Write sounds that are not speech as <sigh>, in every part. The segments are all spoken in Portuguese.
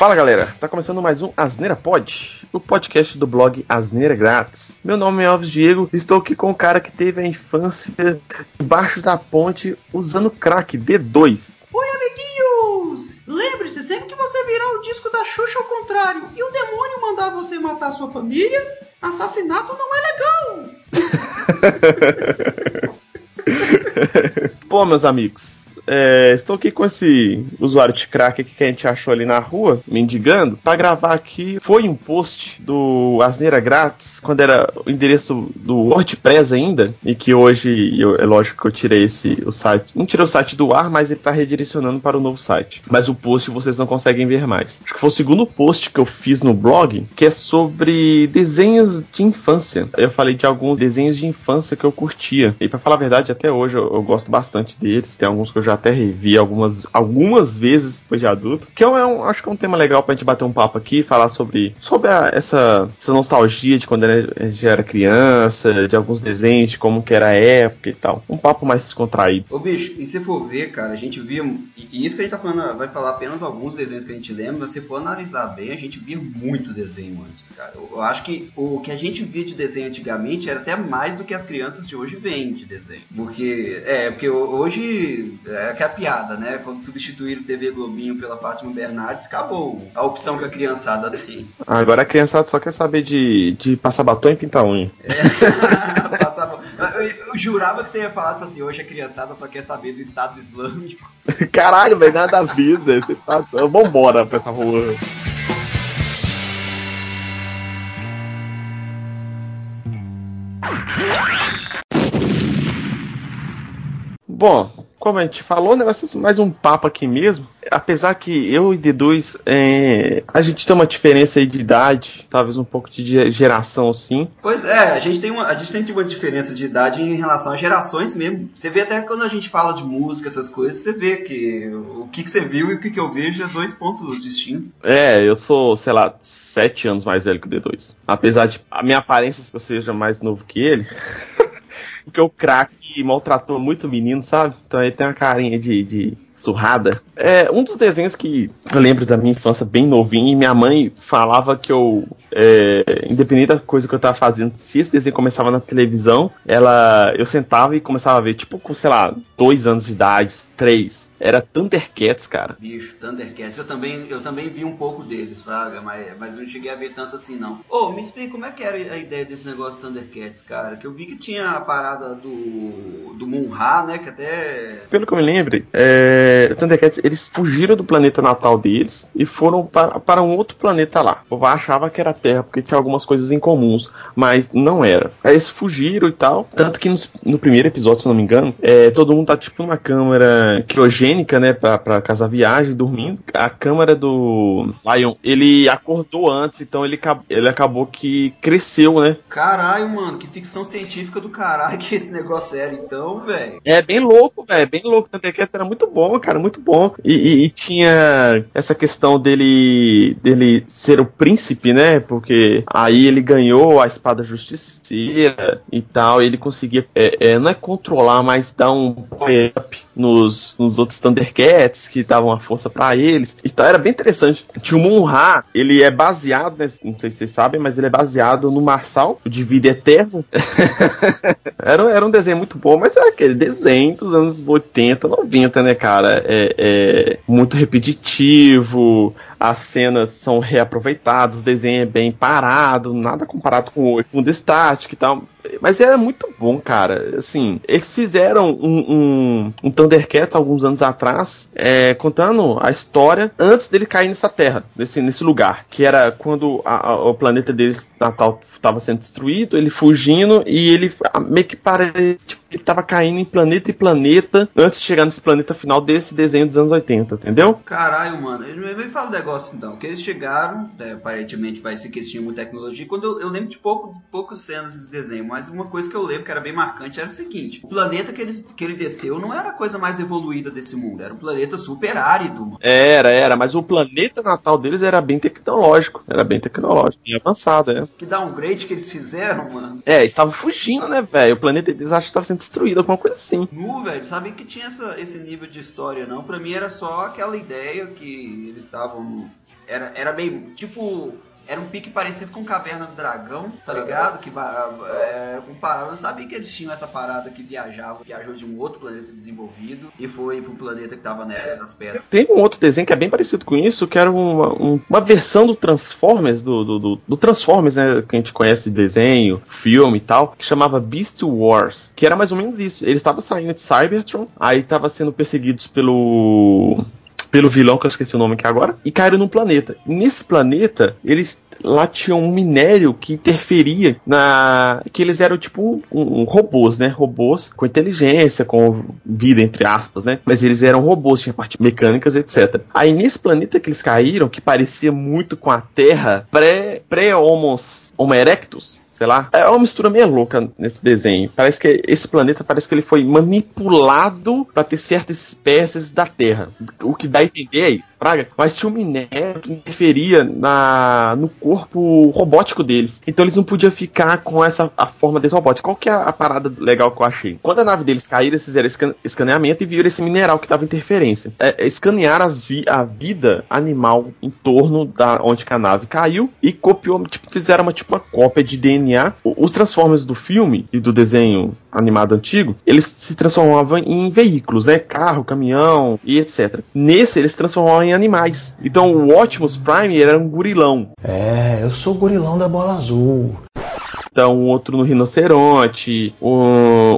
Fala galera, tá começando mais um Asneira Pod, o podcast do blog Asneira Grátis. Meu nome é Alves Diego, estou aqui com o cara que teve a infância debaixo da ponte usando crack D2. Oi, amiguinhos! Lembre-se, sempre que você virar o disco da Xuxa ao contrário e o demônio mandar você matar sua família, assassinato não é legal! <laughs> Bom, meus amigos, é, estou aqui com esse usuário de crack que a gente achou ali na rua, mendigando, para gravar aqui. Foi um post do Asneira Grátis, quando era o endereço do WordPress ainda, e que hoje, eu, é lógico que eu tirei esse, o site. Não tirei o site do ar, mas ele está redirecionando para o novo site. Mas o post vocês não conseguem ver mais. Acho que foi o segundo post que eu fiz no blog, que é sobre desenhos de infância. Eu falei de alguns desenhos de infância que eu curtia. E para falar a verdade, até hoje eu, eu gosto bastante deles. Tem alguns que eu já já até revi algumas, algumas vezes depois de adulto. Que é um, acho que é um tema legal pra gente bater um papo aqui, falar sobre, sobre a, essa, essa nostalgia de quando a gente era criança, de alguns desenhos, de como que era a época e tal. Um papo mais descontraído. Ô bicho, e se for ver, cara, a gente via. E isso que a gente tá falando, vai falar apenas alguns desenhos que a gente lembra, mas se for analisar bem, a gente via muito desenho antes, cara. Eu, eu acho que o que a gente via de desenho antigamente era até mais do que as crianças de hoje veem de desenho. Porque, é, porque hoje é, que é a piada, né? Quando substituíram o TV Globinho pela Fátima Bernardes, acabou a opção que a criançada tem. Agora a criançada só quer saber de, de passar batom e pintar unha. É, <laughs> eu, eu, jurava que você ia falar, tipo assim, hoje a criançada só quer saber do Estado Islâmico. <laughs> Caralho, velho, nada a ver, Você tá... Vambora pra essa rua. Bom, como a gente falou, o negócio é mais um papo aqui mesmo. Apesar que eu e D2, é, a gente tem uma diferença aí de idade, talvez um pouco de geração sim. Pois é, a gente tem uma, a gente tem uma diferença de idade em relação às gerações mesmo. Você vê até quando a gente fala de música, essas coisas, você vê que o que, que você viu e o que, que eu vejo é dois pontos distintos. É, eu sou, sei lá, sete anos mais velho que o D2. Apesar de a minha aparência seja mais novo que ele. <laughs> porque o crack maltratou muito o menino, sabe? Então ele tem uma carinha de, de surrada. É um dos desenhos que eu lembro da minha infância bem novinho e minha mãe falava que eu, é, independente da coisa que eu tava fazendo, se esse desenho começava na televisão, ela, eu sentava e começava a ver, tipo, com, sei lá, dois anos de idade, três era Thundercats, cara. Bicho, Thundercats. Eu também, eu também vi um pouco deles, Fraga, mas, mas eu não cheguei a ver tanto assim, não. Ô, oh, me explica como é que era a ideia desse negócio de Thundercats, cara? Que eu vi que tinha a parada do, do Munra, né? Que até. Pelo que eu me lembro, é, Thundercats, eles fugiram do planeta natal deles e foram para, para um outro planeta lá. Eu achava que era Terra, porque tinha algumas coisas incomuns, mas não era. Aí eles fugiram e tal. Tanto que no, no primeiro episódio, se não me engano, é, todo mundo tá tipo numa câmera criogênica né, pra, pra casar viagem, dormindo. A câmera do Lion, ele acordou antes, então ele, ele acabou que cresceu, né? Caralho, mano, que ficção científica do caralho que esse negócio era, então, velho. É bem louco, velho, bem louco. É essa era muito bom, cara, muito bom. E, e, e, tinha essa questão dele, dele ser o príncipe, né? Porque aí ele ganhou a espada justiceira e tal, ele conseguia, é, é, não é controlar, mas dar um up nos, nos outros Thundercats que davam a força para eles. Então era bem interessante. Tinha o Munra, ele é baseado, né, não sei se vocês sabem, mas ele é baseado no Marçal, de Vida Eterna. <laughs> era, era um desenho muito bom, mas era aquele desenho dos anos 80, 90, né, cara? É, é muito repetitivo as cenas são reaproveitadas, o desenho é bem parado, nada comparado com o fundo estático e tal. Mas era muito bom, cara. Assim, eles fizeram um, um, um Thundercat alguns anos atrás, é, contando a história antes dele cair nessa terra, nesse, nesse lugar. Que era quando a, a, o planeta deles, Natal, estava sendo destruído, ele fugindo e ele meio que parece tipo, ele estava caindo em planeta e planeta antes de chegar nesse planeta final desse desenho dos anos 80, entendeu? Caralho, mano, ele me fala um negócio então, que eles chegaram, né, aparentemente parece que eles tinham muita tecnologia, quando eu, eu lembro de pouco, poucas cenas desse desenho, mas uma coisa que eu lembro que era bem marcante era o seguinte, o planeta que ele, que ele desceu não era a coisa mais evoluída desse mundo, era um planeta super árido. Mano. Era, era, mas o planeta natal deles era bem tecnológico, era bem tecnológico, bem avançado, é. Que dá um grade que eles fizeram, mano. É, estavam fugindo, né, velho? O planeta deles acho que estava sendo destruído, alguma coisa assim. Nu, velho, sabem que tinha essa, esse nível de história, não. Pra mim era só aquela ideia que eles estavam era, era meio tipo era um pique parecido com Caverna do Dragão, tá ligado? Que é, comparado, eu sabia que eles tinham essa parada que viajava, viajou de um outro planeta desenvolvido e foi pro planeta que tava na Era das Pedras. Tem um outro desenho que é bem parecido com isso, que era uma, um, uma versão do Transformers, do, do, do, do, Transformers, né? Que a gente conhece de desenho, filme e tal, que chamava Beast Wars, que era mais ou menos isso. Eles estavam saindo de Cybertron, aí estavam sendo perseguidos pelo pelo vilão, que eu esqueci o nome aqui agora, e caíram num planeta. Nesse planeta, eles lá tinham um minério que interferia na. que eles eram tipo um, um, robôs, né? Robôs com inteligência, com vida, entre aspas, né? Mas eles eram robôs, tinha partes mecânicas, etc. Aí nesse planeta que eles caíram, que parecia muito com a Terra, pré-Homos Homo erectus, sei lá. É uma mistura meio louca nesse desenho. Parece que esse planeta parece que ele foi manipulado para ter certas espécies da Terra. O que dá a entender é isso, praga. Mas tinha um minério que interferia na, no corpo robótico deles. Então eles não podiam ficar com essa a forma desse robótico. Qual que é a parada legal que eu achei? Quando a nave deles caiu, eles fizeram escan escaneamento e viram esse mineral que tava interferência. É, é escanearam vi a vida animal em torno da onde a nave caiu e copiou, tipo, fizeram uma tipo uma cópia de DNA DNA, os Transformers do filme e do desenho animado antigo, eles se transformavam em veículos, né? Carro, caminhão e etc. Nesse, eles se transformavam em animais. Então o Optimus Prime era um gurilão. É, eu sou o gurilão da bola azul. Então, o outro no rinoceronte, o,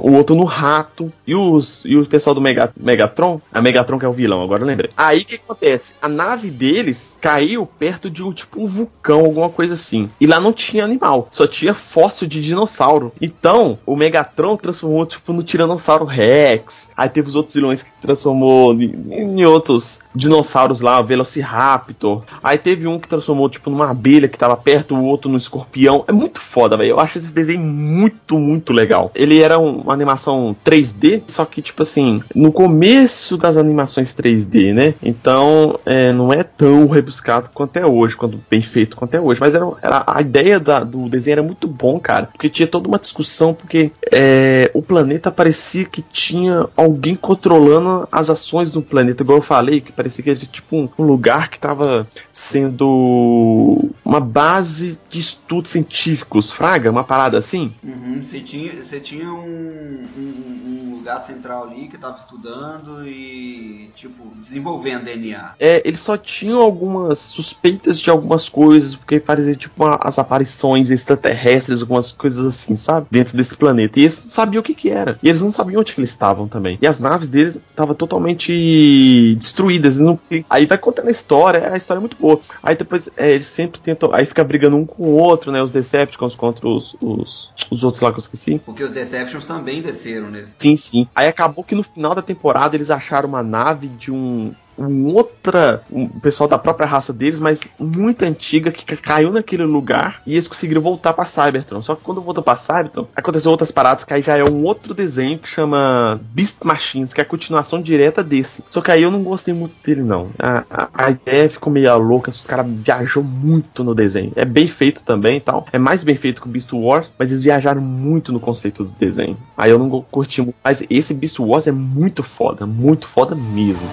o outro no rato. E, os, e o pessoal do Mega, Megatron, a Megatron que é o vilão, agora lembrei. Aí o que acontece? A nave deles caiu perto de um tipo um vulcão, alguma coisa assim. E lá não tinha animal, só tinha fóssil de dinossauro. Então, o Megatron transformou tipo no Tiranossauro Rex. Aí teve os outros vilões que transformou em, em outros dinossauros lá, Velociraptor. Aí teve um que transformou, tipo, numa abelha que tava perto, o outro no escorpião. É muito foda, velho. Acho esse desenho muito, muito legal. Ele era uma animação 3D, só que, tipo assim, no começo das animações 3D, né? Então, é, não é tão rebuscado quanto é hoje, quanto bem feito quanto é hoje. Mas era, era a ideia da, do desenho era muito bom, cara. Porque tinha toda uma discussão, porque é, o planeta parecia que tinha alguém controlando as ações do planeta, igual eu falei, que parecia que era tipo um, um lugar que estava sendo uma base de estudos científicos, fraga, uma parada assim. Uhum, você tinha, você tinha um, um, um lugar central ali que estava estudando e tipo desenvolvendo DNA. É, eles só tinham algumas suspeitas de algumas coisas porque fazia tipo uma, as aparições extraterrestres, algumas coisas assim, sabe, dentro desse planeta. E eles não sabiam o que que era. E eles não sabiam onde que eles estavam também. E as naves deles estavam totalmente destruídas não. Aí vai contando a história, a história é muito boa. Aí depois é, eles sempre tentam. Aí fica brigando um com o outro, né? Os Decepticons contra os, os, os outros lá que eu esqueci. Porque os Decepticons também desceram nesse. Sim, sim. Aí acabou que no final da temporada eles acharam uma nave de um um outra, um pessoal da própria raça deles, mas muito antiga, que caiu naquele lugar e eles conseguiram voltar para Cybertron. Só que quando voltou para Cybertron, aconteceu outras paradas que aí já é um outro desenho que chama Beast Machines, que é a continuação direta desse. Só que aí eu não gostei muito dele, não. A, a, a ideia ficou meio louca, os caras viajou muito no desenho. É bem feito também e tal. É mais bem feito que o Beast Wars, mas eles viajaram muito no conceito do desenho. Aí eu não curti muito. Mas esse Beast Wars é muito foda, muito foda mesmo.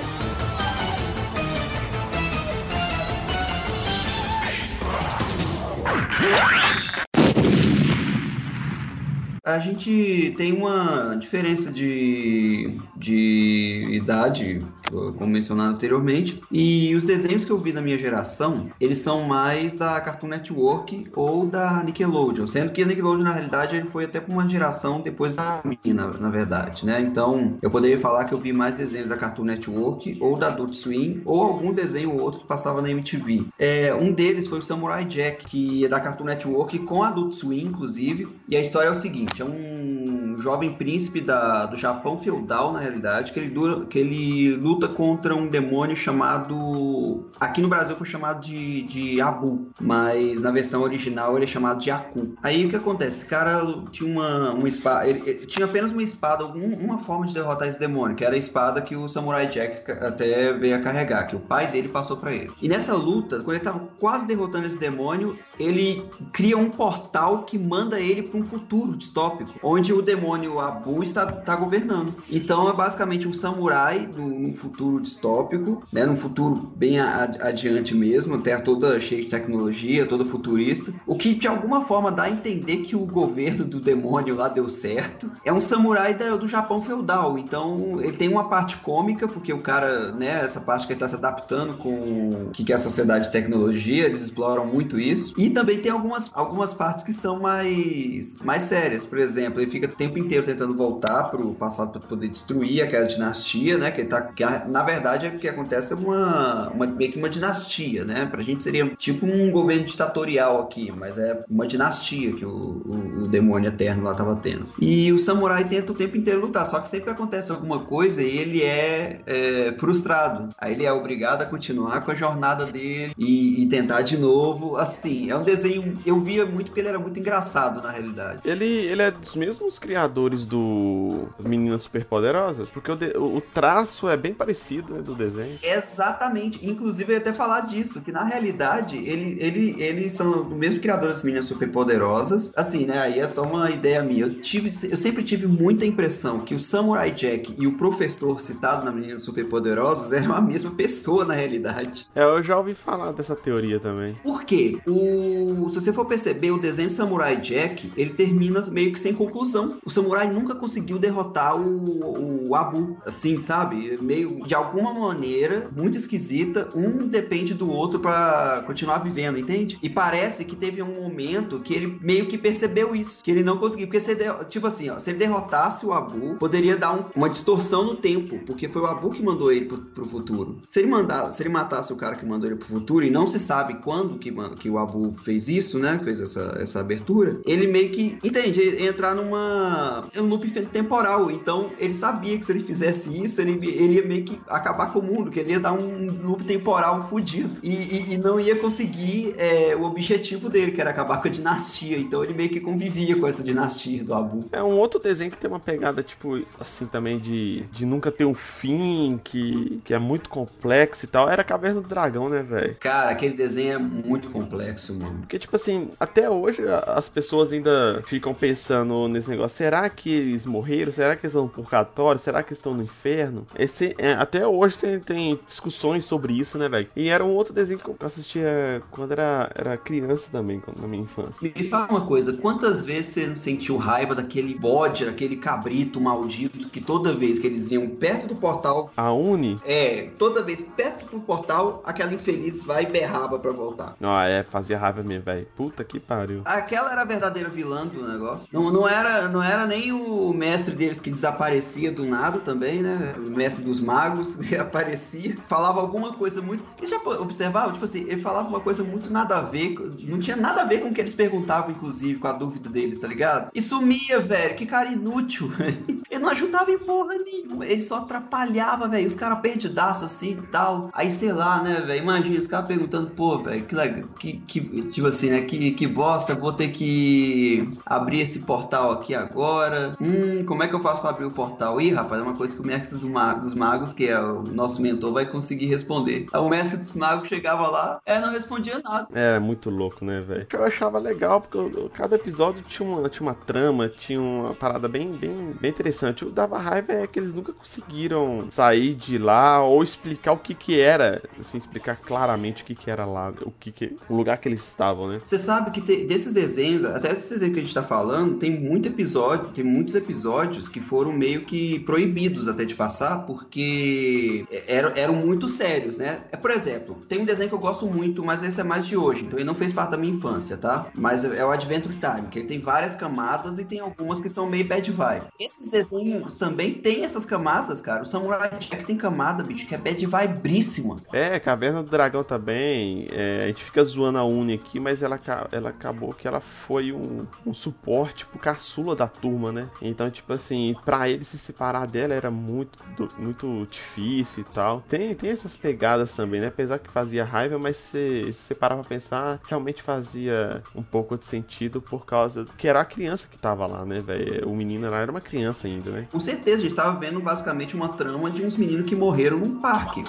A gente tem uma diferença de, de idade como mencionado anteriormente. E os desenhos que eu vi da minha geração, eles são mais da Cartoon Network ou da Nickelodeon, sendo que a Nickelodeon na realidade ele foi até para uma geração depois da minha, na, na, verdade, né? Então, eu poderia falar que eu vi mais desenhos da Cartoon Network ou da Adult Swim ou algum desenho ou outro que passava na MTV. É, um deles foi o Samurai Jack, que é da Cartoon Network com Adult Swim, inclusive. E a história é o seguinte, é um jovem príncipe da, do Japão feudal, na realidade, que ele, dura, que ele luta contra um demônio chamado. Aqui no Brasil foi chamado de, de Abu, mas na versão original ele é chamado de Aku. Aí o que acontece? Esse cara tinha uma, uma espada. Ele, ele, tinha apenas uma espada, uma forma de derrotar esse demônio, que era a espada que o Samurai Jack até veio a carregar, que o pai dele passou para ele. E nessa luta, quando ele tava quase derrotando esse demônio, ele cria um portal que manda ele para um futuro distópico, onde o demônio Abu está, está governando. Então é basicamente um samurai num futuro distópico, né, num futuro bem adiante mesmo, terra toda cheia de tecnologia, toda futurista, o que de alguma forma dá a entender que o governo do demônio lá deu certo. É um samurai da, do Japão feudal, então ele tem uma parte cômica, porque o cara, né, essa parte que ele está se adaptando com o que é a sociedade de tecnologia, eles exploram muito isso. E também tem algumas, algumas partes que são mais, mais sérias. Por exemplo, ele fica o tempo inteiro tentando voltar para o passado para poder destruir aquela dinastia, né? Que, tá, que na verdade é o que acontece é uma, uma, meio que uma dinastia, né? Pra gente seria tipo um governo ditatorial aqui, mas é uma dinastia que o, o, o demônio eterno lá tava tendo. E o samurai tenta o tempo inteiro lutar, só que sempre acontece alguma coisa e ele é, é frustrado. Aí ele é obrigado a continuar com a jornada dele e, e tentar de novo. Assim, é um desenho. Eu via muito porque ele era muito engraçado na realidade. Ele, ele é dos mesmos criadores do Meninas Superpoderosas, porque o, de, o traço é bem parecido né, do desenho. Exatamente. Inclusive, eu ia até falar disso, que na realidade ele, ele, eles são do mesmo criador das Meninas Superpoderosas. Assim, né? Aí é só uma ideia minha. Eu, tive, eu sempre tive muita impressão que o Samurai Jack e o professor citado na Meninas Superpoderosas eram a mesma pessoa na realidade. É, eu já ouvi falar dessa teoria também. Por quê? O, se você for perceber, o desenho Samurai Jack, ele termina meio que sem conclusão. O samurai nunca conseguiu derrotar o, o Abu, assim, sabe? Meio de alguma maneira muito esquisita, um depende do outro para continuar vivendo, entende? E parece que teve um momento que ele meio que percebeu isso, que ele não conseguiu, porque se tipo assim, ó, se ele derrotasse o Abu, poderia dar um, uma distorção no tempo, porque foi o Abu que mandou ele pro, pro futuro. Se ele mandar, se ele matasse o cara que mandou ele pro futuro e não se sabe quando que, que o Abu fez isso, né? Fez essa, essa abertura, ele meio que, entende, entrar numa um loop temporal. Então, ele sabia que se ele fizesse isso, ele, ele ia meio que acabar com o mundo, que ele ia dar um loop temporal fudido. E, e, e não ia conseguir é, o objetivo dele, que era acabar com a dinastia. Então, ele meio que convivia com essa dinastia do Abu. É um outro desenho que tem uma pegada, tipo, assim, também de, de nunca ter um fim, que, que é muito complexo e tal. Era a Caverna do Dragão, né, velho? Cara, aquele desenho é muito complexo, mano. Porque, tipo assim, até hoje as pessoas ainda ficam pensando nesse negócio. Será que eles morreram? Será que eles estão no purgatório? Será que estão no inferno? Esse, é, até hoje tem, tem discussões sobre isso, né, velho? E era um outro desenho que eu assistia quando era, era criança também, na minha infância. Me fala uma coisa, quantas vezes você sentiu raiva daquele bode, daquele cabrito maldito, que toda vez que eles iam perto do portal... A Uni? É, toda vez perto do portal, aquela infeliz vai e berrava pra voltar. Ah, é, fazia raiva mesmo, velho. Puta que pariu. Aquela era a verdadeira vilã do negócio. Não, não, era, não era nem o mestre deles que desaparecia do nada também, né? O mestre dos magos <laughs> aparecia, falava alguma coisa muito. Eles já observavam, tipo assim, ele falava uma coisa muito nada a ver, não tinha nada a ver com o que eles perguntavam, inclusive, com a dúvida deles, tá ligado? E sumia, velho, que cara inútil. <laughs> Ele não ajudava em porra nenhuma, ele só atrapalhava, velho. Os caras perdidaço assim e tal. Aí, sei lá, né, velho? Imagina os caras perguntando, pô, velho, que legal, que, que, tipo assim, né? Que, que bosta, vou ter que abrir esse portal aqui agora. Hum, como é que eu faço para abrir o portal? Ih, rapaz, é uma coisa que o mestre dos magos, dos magos, que é o nosso mentor, vai conseguir responder. Aí o mestre dos magos chegava lá, é, não respondia nada. É, muito louco, né, velho? Eu achava legal, porque cada episódio tinha uma, tinha uma trama, tinha uma parada bem, bem, bem interessante. O dava raiva é que eles nunca conseguiram sair de lá ou explicar o que que era, assim, explicar claramente o que que era lá, o que que, o lugar que eles estavam, né? Você sabe que te, desses desenhos, até esses desenhos que a gente tá falando, tem muito episódio, tem muitos episódios que foram meio que proibidos até de passar, porque eram, eram muito sérios, né? É, por exemplo, tem um desenho que eu gosto muito, mas esse é mais de hoje, então ele não fez parte da minha infância, tá? Mas é o Adventure Time, que ele tem várias camadas e tem algumas que são meio bad vibe. Esses desenhos também têm essas camadas, cara. O Samurai Jack tem camada, bicho, que é bad vibríssima. É, Caverna do Dragão também. É, a gente fica zoando a Uni aqui, mas ela, ela acabou que ela foi um, um suporte pro caçula da turma, né? Então, tipo assim, pra ele se separar dela era muito, muito difícil e tal. Tem, tem essas pegadas também, né? Apesar que fazia raiva, mas se você parar pra pensar, realmente fazia um pouco de sentido por causa que era a criança que tava lá, né, velho? O menino lá era uma criança ainda, né? Com certeza, a gente tava vendo basicamente uma trama de uns meninos que morreram num parque.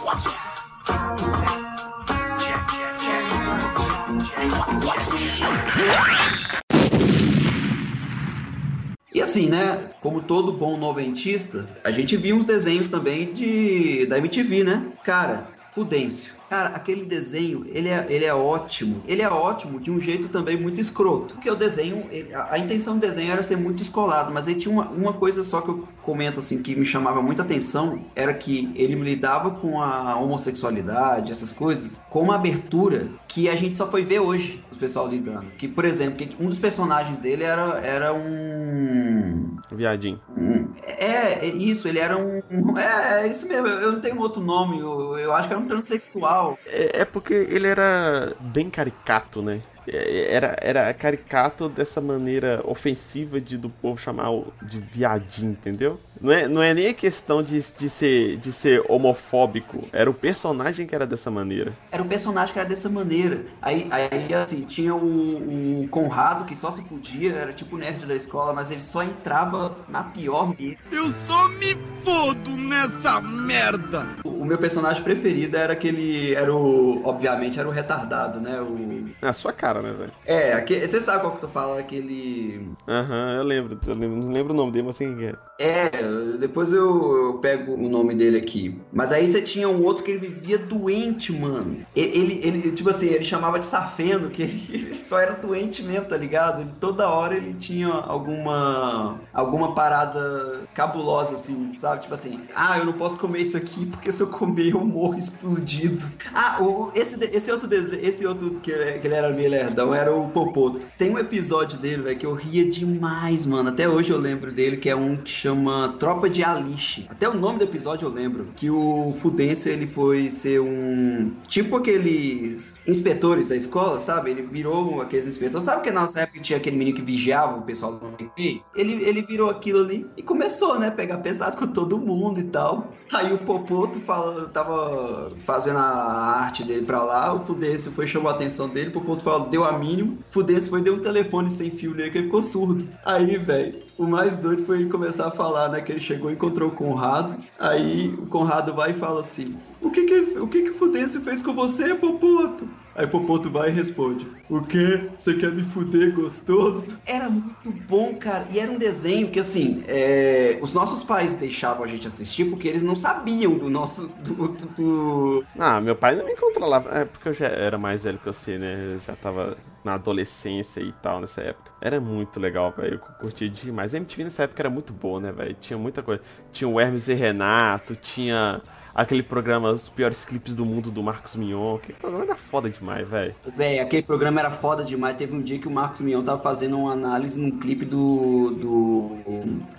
Assim, né? Como todo bom noventista, a gente viu uns desenhos também de da MTV, né? Cara, Fudêncio. Cara, aquele desenho, ele é, ele é ótimo. Ele é ótimo de um jeito também muito escroto. Porque o desenho, ele, a, a, intenção do desenho era ser muito descolado, mas ele tinha uma, uma coisa só que eu comento assim, que me chamava muita atenção, era que ele lidava com a homossexualidade, essas coisas, com uma abertura que a gente só foi ver hoje, os pessoal lidando. Que, por exemplo, que um dos personagens dele era, era um... Viadinho. Um, é, é, isso, ele era um... É, é isso mesmo, eu não tenho outro nome, eu, eu acho que era um transexual é, é porque ele era bem caricato, né? É, era, era caricato dessa maneira ofensiva de do povo chamar de viadinho, entendeu? Não é, não é nem a questão de, de, ser, de ser homofóbico, era o personagem que era dessa maneira. Era o personagem que era dessa maneira. Aí, aí assim, tinha o, o Conrado que só se podia, era tipo o nerd da escola, mas ele só entrava na pior mesmo. Eu só me fodo nessa merda! O, o meu personagem preferido era aquele. Era o. Obviamente, era o retardado, né? O. É a sua cara, né, velho? É, aquele, você sabe qual que tu fala, aquele. Aham, uhum, eu lembro, eu lembro. Não lembro o nome dele, mas assim que é. É, depois eu, eu, pego o nome dele aqui. Mas aí você tinha um outro que ele vivia doente, mano. Ele, ele, ele tipo assim, ele chamava de safeno, que ele <laughs> só era doente mesmo, tá ligado? Ele, toda hora ele tinha alguma alguma parada cabulosa, assim, sabe? Tipo assim, ah, eu não posso comer isso aqui porque se eu comer eu morro explodido. Ah, o, esse, esse outro desenho, esse outro que, que ele era meio lerdão era o Popoto. Tem um episódio dele, velho, que eu ria demais, mano. Até hoje eu lembro dele, que é um que chama Tropa de Alice. Até o nome do episódio eu lembro. Que o Fudêncio, ele foi ser um... Tipo aqueles inspetores da escola, sabe? Ele virou aqueles inspetores. Sabe que na nossa época tinha aquele menino que vigiava o pessoal do MP? Ele, ele virou aquilo ali e começou, né? Pegar pesado com todo mundo e tal. Aí o Popoto fala, tava fazendo a arte dele pra lá, o Fudêncio foi chamou a atenção dele, o Popoto falou, deu a mínimo, Fudêncio foi deu um telefone sem fio nele que ele ficou surdo. Aí, velho, o mais doido foi ele começar a falar, né? Que ele chegou e encontrou o Conrado. Aí o Conrado vai e fala assim: O que que, o que, que o Fudêncio fez com você, Popoto? Aí Popoto vai e responde: O quê? Você quer me fuder gostoso? Era muito bom, cara. E era um desenho que, assim, é... os nossos pais deixavam a gente assistir porque eles não sabiam do nosso. Do, do, do... Ah, meu pai não me controlava. É porque eu já era mais velho que você, né? Eu já tava na adolescência e tal nessa época. Era muito legal, velho. Eu curti demais. A MTV nessa época era muito boa, né, velho? Tinha muita coisa. Tinha o Hermes e Renato, tinha aquele programa Os Piores Clipes do Mundo do Marcos Mion. Aquele programa era foda demais, velho. Velho, aquele programa era foda demais. Teve um dia que o Marcos Mion tava fazendo uma análise num clipe do, do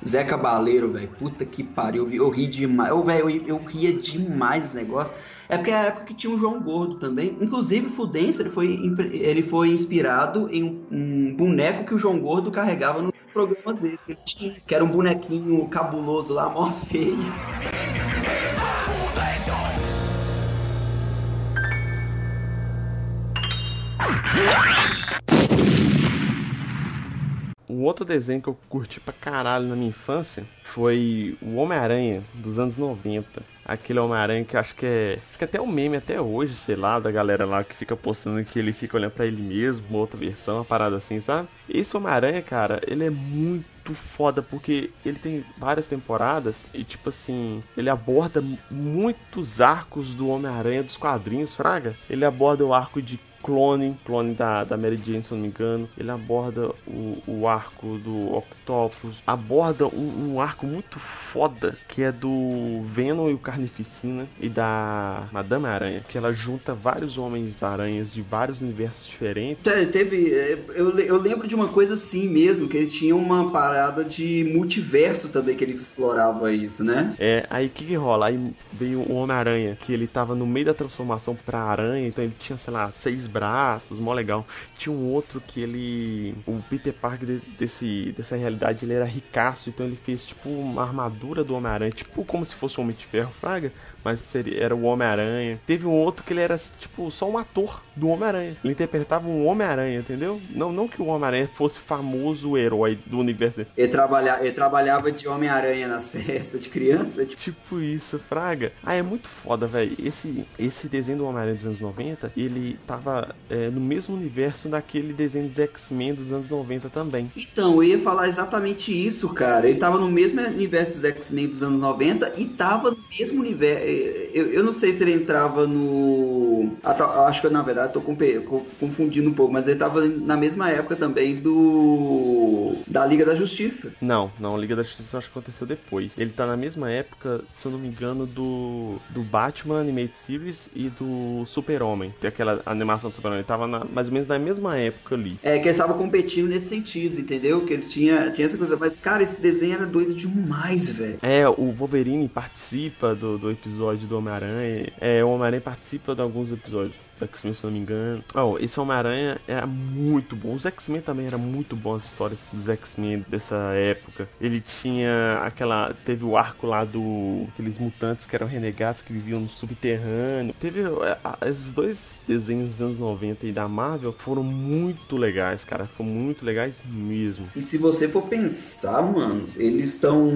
Zé Cabaleiro, velho. Puta que pariu. Eu, ri demais. Eu, velho, eu, eu ria demais esse negócio. É porque é a época que tinha o João Gordo também. Inclusive, Fudêncio ele foi, ele foi inspirado em um, um boneco que o João Gordo carregava nos programas dele. Que era um bonequinho cabuloso lá, mó feio. Outro desenho que eu curti pra caralho na minha infância foi o Homem-Aranha dos anos 90. Aquele Homem-Aranha que acho que é. Que até um meme até hoje, sei lá, da galera lá que fica postando que ele fica olhando para ele mesmo, outra versão, uma parada assim, sabe? Esse Homem-Aranha, cara, ele é muito foda porque ele tem várias temporadas e, tipo assim, ele aborda muitos arcos do Homem-Aranha dos quadrinhos, Fraga. Ele aborda o arco de clone, clone da, da Mary Jane, se não me engano. Ele aborda o, o arco do Octopus, aborda um, um, arco muito foda que é do Venom e o Carnificina e da Madame Aranha, que ela junta vários Homens-Aranhas de vários universos diferentes. Teve, é, eu, eu lembro de uma coisa assim mesmo, que ele tinha uma parada de multiverso também que ele explorava isso, né? É, aí o que, que rola? Aí veio o Homem-Aranha, que ele tava no meio da transformação pra aranha, então ele tinha, sei lá, seis braços, mó legal. Tinha um outro que ele. O Peter Parker de, desse, dessa realidade ele era ricaço, então ele fez tipo uma armadura do Homem-Aranha, tipo como se fosse o Homem de Ferro, Fraga, mas seria, era o Homem-Aranha. Teve um outro que ele era, tipo, só um ator do Homem-Aranha. Ele interpretava um Homem-Aranha, entendeu? Não, não que o Homem-Aranha fosse famoso herói do universo dele. Ele, trabalha, ele trabalhava de Homem-Aranha nas <laughs> festas de criança. Tipo... tipo isso, Fraga. Ah, é muito foda, velho. Esse, esse desenho do Homem-Aranha dos anos 90, ele tava é, no mesmo universo daquele desenho dos X-Men dos anos 90 também. Então, eu ia falar exatamente isso, cara. Ele tava no mesmo universo dos X-Men dos anos 90 e tava no mesmo universo. Eu, eu não sei se ele entrava no. Acho que na verdade tô confundindo um pouco, mas ele tava na mesma época também do. da Liga da Justiça. Não, não, Liga da Justiça acho que aconteceu depois. Ele tá na mesma época, se eu não me engano, do, do Batman Animated Series e do Super-Homem. Tem aquela animação do Super-Homem. Ele tava na, mais ou menos na mesma época ali. É, que eles estavam competindo nesse sentido, entendeu? Que ele tinha, tinha essa coisa. Mas, cara, esse desenho era doido demais, velho. É, o Wolverine participa do, do episódio do Homem-Aranha. É, o Homem-Aranha participa de alguns episódios. X-Men, se não me engano. Oh, esse Homem-Aranha era muito bom. Os X-Men também eram muito bons as histórias dos X-Men dessa época. Ele tinha aquela. Teve o arco lá do. aqueles mutantes que eram renegados que viviam no subterrâneo. Teve. É, esses dois desenhos dos anos 90 e da Marvel foram muito legais, cara. Foram muito legais mesmo. E se você for pensar, mano, eles estão.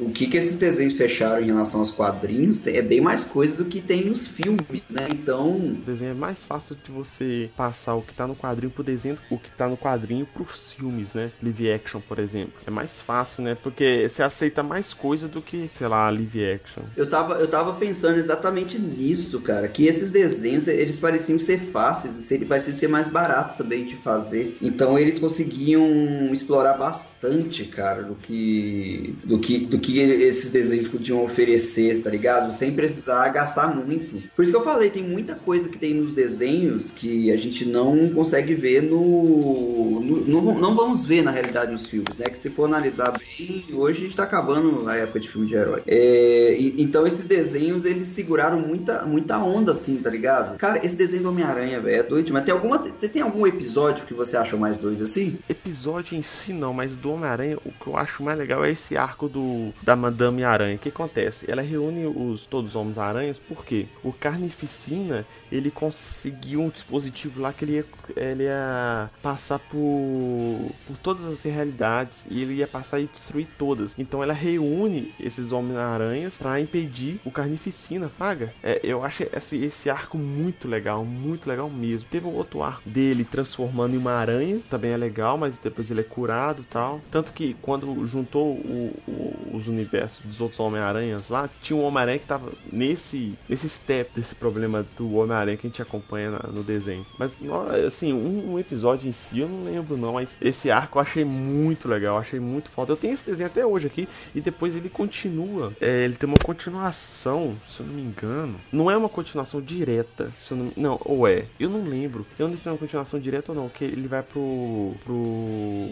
O que que esses desenhos fecharam em relação aos quadrinhos é bem mais coisa do que tem nos filmes, né? Então. Desenho é mais fácil de você passar o que tá no quadrinho pro desenho, o que tá no quadrinho pros filmes, né? Live action, por exemplo. É mais fácil, né? Porque você aceita mais coisa do que, sei lá, live action. Eu tava, eu tava pensando exatamente nisso, cara. Que esses desenhos, eles pareciam ser fáceis, eles pareciam ser mais baratos também de fazer. Então eles conseguiam explorar bastante, cara, do que, do que, do que esses desenhos podiam oferecer, tá ligado? Sem precisar gastar muito. Por isso que eu falei, tem muita coisa que tem nos desenhos que a gente não consegue ver no, no, no, não vamos ver na realidade nos filmes, né? Que se for analisar bem, hoje a gente tá acabando a época de filme de herói. É, e, então esses desenhos eles seguraram muita, muita onda assim, tá ligado? Cara, esse desenho do Homem-Aranha, velho, é doido, mas tem alguma você tem algum episódio que você acha mais doido assim? Episódio em si não, mas do Homem-Aranha o que eu acho mais legal é esse arco do da Madame Aranha. O que acontece? Ela reúne os todos os Homens-Aranhas porque o Carnificina, ele conseguiu um dispositivo lá que ele ia, ele ia passar por, por todas as realidades e ele ia passar e destruir todas. Então ela reúne esses Homem-Aranhas para impedir o Carnificina, Fraga. É, eu acho esse, esse arco muito legal, muito legal mesmo. Teve um outro arco dele transformando em uma aranha, também é legal, mas depois ele é curado tal. Tanto que quando juntou o, o, os universos dos outros Homem-Aranhas lá, tinha um Homem-Aranha que tava nesse, nesse step desse problema do Homem-Aranha que gente acompanha no desenho. Mas, assim, um, um, episódio em si eu não lembro não, mas esse arco eu achei muito legal, achei muito foda. Eu tenho esse desenho até hoje aqui e depois ele continua. É, ele tem uma continuação, se eu não me engano. Não é uma continuação direta, não, não, ou é. Eu não lembro. Eu não é uma continuação direta ou não, que ele vai pro, pro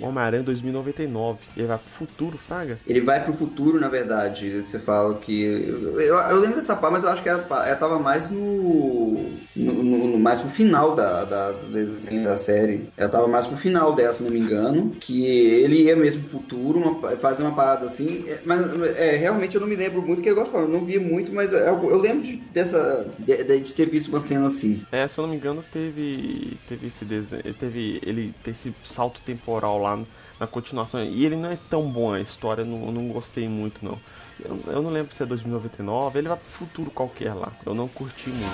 Homem-Aranha 2099. Ele vai pro futuro, Fraga? Ele vai pro futuro, na verdade. Você fala que. Eu, eu, eu lembro dessa parte, mas eu acho que ela, ela tava mais no, no, no, no mais pro final da, da, do desenho da série. Ela tava mais pro final dela, se não me engano. Que ele ia mesmo pro futuro, uma, fazer uma parada assim. É, mas é, realmente eu não me lembro muito, que eu gosto de falar, não vi muito, mas eu, eu lembro de, dessa. De, de, ter visto uma cena assim. É, se eu não me engano, teve. Teve esse desenho. Teve. Ele tem esse salto temporal lá na continuação. E ele não é tão bom a história, não, não gostei muito não. Eu, eu, não lembro se é 2099, ele vai pro futuro qualquer lá. Eu não curti muito.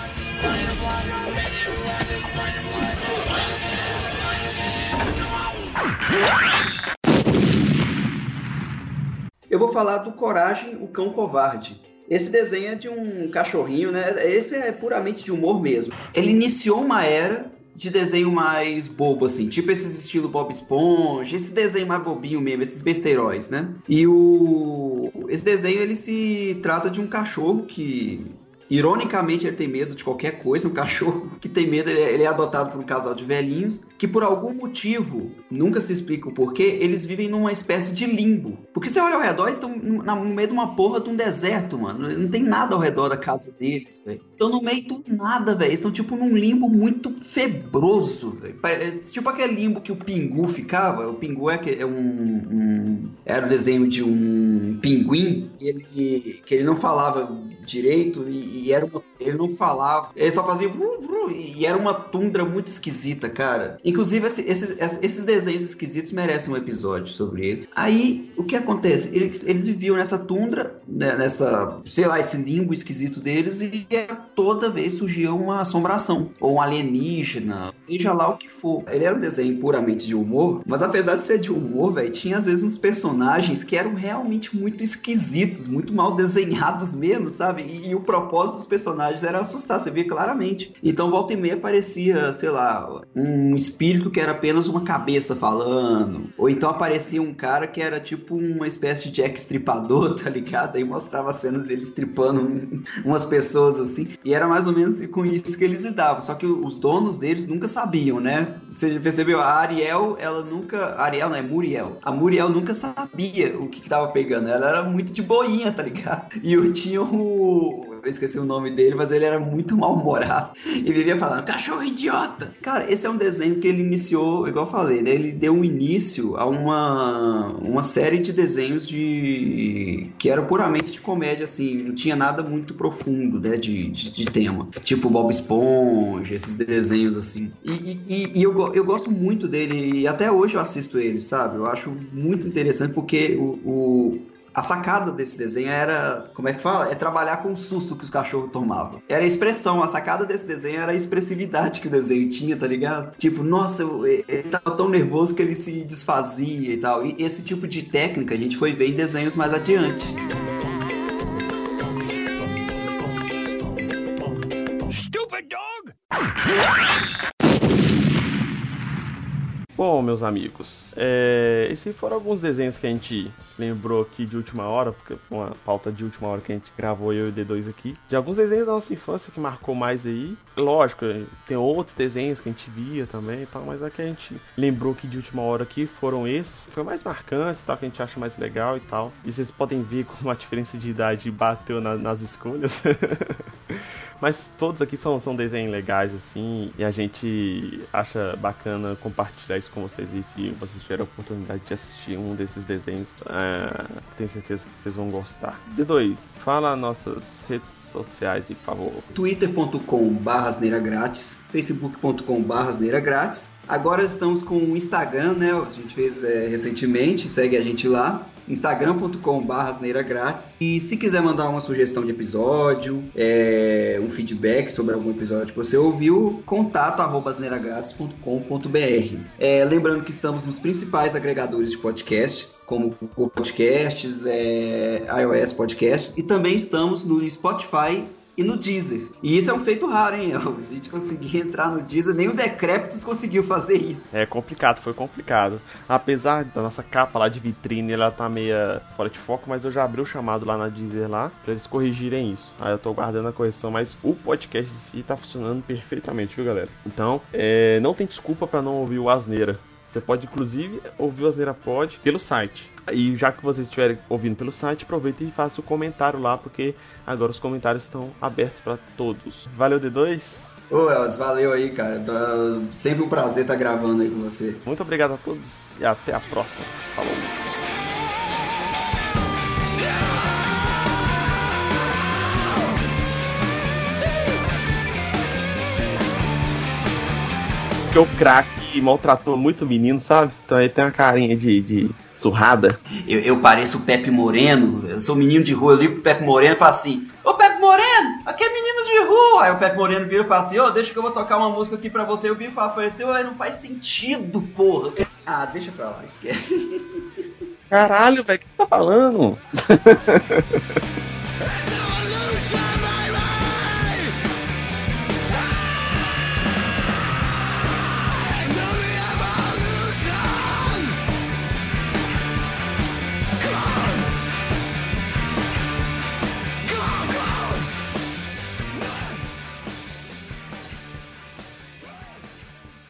Eu vou falar do Coragem, o Cão Covarde. Esse desenho é de um cachorrinho, né? Esse é puramente de humor mesmo. Ele iniciou uma era de desenho mais bobo, assim, tipo esses estilo Bob Esponja, esse desenho mais bobinho mesmo, esses besteiróis, né? E o esse desenho ele se trata de um cachorro que Ironicamente, ele tem medo de qualquer coisa. Um cachorro <laughs> que tem medo, ele é, ele é, adotado por um casal de velhinhos que, por algum motivo, nunca se explica o porquê, eles vivem numa espécie de limbo. Porque você olha ao redor, eles estão no meio de uma porra de um deserto, mano. Não tem nada ao redor da casa deles, velho. Estão no meio do nada, velho. Estão, tipo, num limbo muito febroso, velho. É, tipo aquele limbo que o Pingu ficava. O Pingu é, é um, um, Era o desenho de um pinguim que ele, que ele não falava direito e, e era uma Ele não falava, ele só fazia e era uma tundra muito esquisita, cara. Inclusive, esse- esses, esses desenhos esquisitos merecem um episódio sobre ele. Aí, o que acontece? Eles, eles viviam nessa tundra, né, nessa, sei lá, esse limbo esquisito deles, e toda vez surgia uma assombração, ou um alienígena, seja lá o que for. Ele era um desenho puramente de humor, mas apesar de ser de humor, velho, tinha às vezes uns personagens que eram realmente muito esquisitos, muito mal desenhados mesmo, sabe? E, e o propósito dos personagens era assustar, você via claramente. Então, volta e meia aparecia, sei lá, um espírito que era apenas uma cabeça falando, ou então aparecia um cara que era tipo uma espécie de Jack Stripador, <laughs> tá ligado? Aí mostrava a cena dele estripando um- umas pessoas assim, e era mais ou menos com isso que eles lidavam. Só que os donos deles nunca sabiam, né? Você percebeu? A Ariel, ela nunca. Ariel não é Muriel. A Muriel nunca sabia o que, que tava pegando. Ela era muito de boinha, tá ligado? E eu tinha o. Eu esqueci o nome dele, mas ele era muito mal-humorado. E vivia falando, cachorro idiota! Cara, esse é um desenho que ele iniciou, igual eu falei, né? Ele deu início a uma, uma série de desenhos de. que era puramente de comédia, assim, não tinha nada muito profundo, né? De, de, de tema. Tipo Bob Esponja, esses desenhos assim. E, e- e- eu, eu gosto muito dele, e até hoje eu assisto ele, sabe? Eu acho muito interessante porque o- o, a sacada desse desenho era, como é que fala? É trabalhar com o susto que os cachorros tomavam. Era a expressão, a sacada desse desenho era a expressividade que o desenho tinha, tá ligado? Tipo, nossa, ele tava tão nervoso que ele se desfazia e tal. E esse tipo de técnica a gente foi ver em desenhos mais adiante. Bom, meus amigos, é, esses foram alguns desenhos que a gente lembrou aqui de última hora, porque foi uma pauta de última hora que a gente gravou eu e o D2 aqui. De alguns desenhos da nossa infância que marcou mais aí. Lógico, tem outros desenhos que a gente via também e tal, mas a que a gente lembrou aqui de última hora aqui foram esses. Foi mais marcantes, tal, que a gente acha mais legal e tal. E vocês podem ver como a diferença de idade bateu na- nas escolhas. <laughs> Mas todos aqui são, são desenhos legais, assim, e a gente acha bacana compartilhar isso com vocês aí se vocês tiverem a oportunidade de assistir um desses desenhos. É, tenho certeza que vocês vão gostar. D2, fala nossas redes sociais por favor. twitter.com barra asneira grátis, facebook.com barra asneira grátis. Agora estamos com o Instagram, né? A gente fez é, recentemente, segue a gente lá. instagram.com barra asneira grátis. E se quiser mandar uma sugestão de episódio, é, um feedback sobre algum episódio que você ouviu, contato arroba. É, lembrando que estamos nos principais agregadores de podcasts, como Podcasts, é, iOS Podcasts, e também estamos no Spotify e no Deezer. E isso é um feito raro, hein, Elvis? A gente conseguir entrar no Deezer, nem o Decréptos conseguiu fazer isso. É complicado, foi complicado. Apesar da nossa capa lá de vitrine, ela tá meia fora de foco, mas eu já abri o chamado lá na Deezer lá pra eles corrigirem isso. Aí eu tô guardando a correção, mas o podcast em si tá funcionando perfeitamente, viu, galera? Então, é, não tem desculpa pra não ouvir o Asneira. Você pode, inclusive, ouvir o Asneira Pod pelo site. E já que vocês estiverem ouvindo pelo site, aproveita e faça o comentário lá, porque agora os comentários estão abertos pra todos. Valeu, D2! Ô, Elvis, valeu aí, cara. Tá sempre um prazer estar gravando aí com você. Muito obrigado a todos e até a próxima. Falou! Porque o craque maltratou muito o menino, sabe? Então ele tem uma carinha de, de surrada. Eu, eu pareço o Pepe Moreno, eu sou menino de rua, eu ligo pro Pepe Moreno e falo assim, Ô Pepe Moreno, aqui é menino de rua! Aí o Pepe Moreno vira e fala assim, ô, deixa que eu vou tocar uma música aqui pra você. Eu viro e falo ele assim, "Ué, não faz sentido, porra. <laughs> Ah, deixa pra lá, esquece. Caralho, velho, o que você tá falando? <laughs>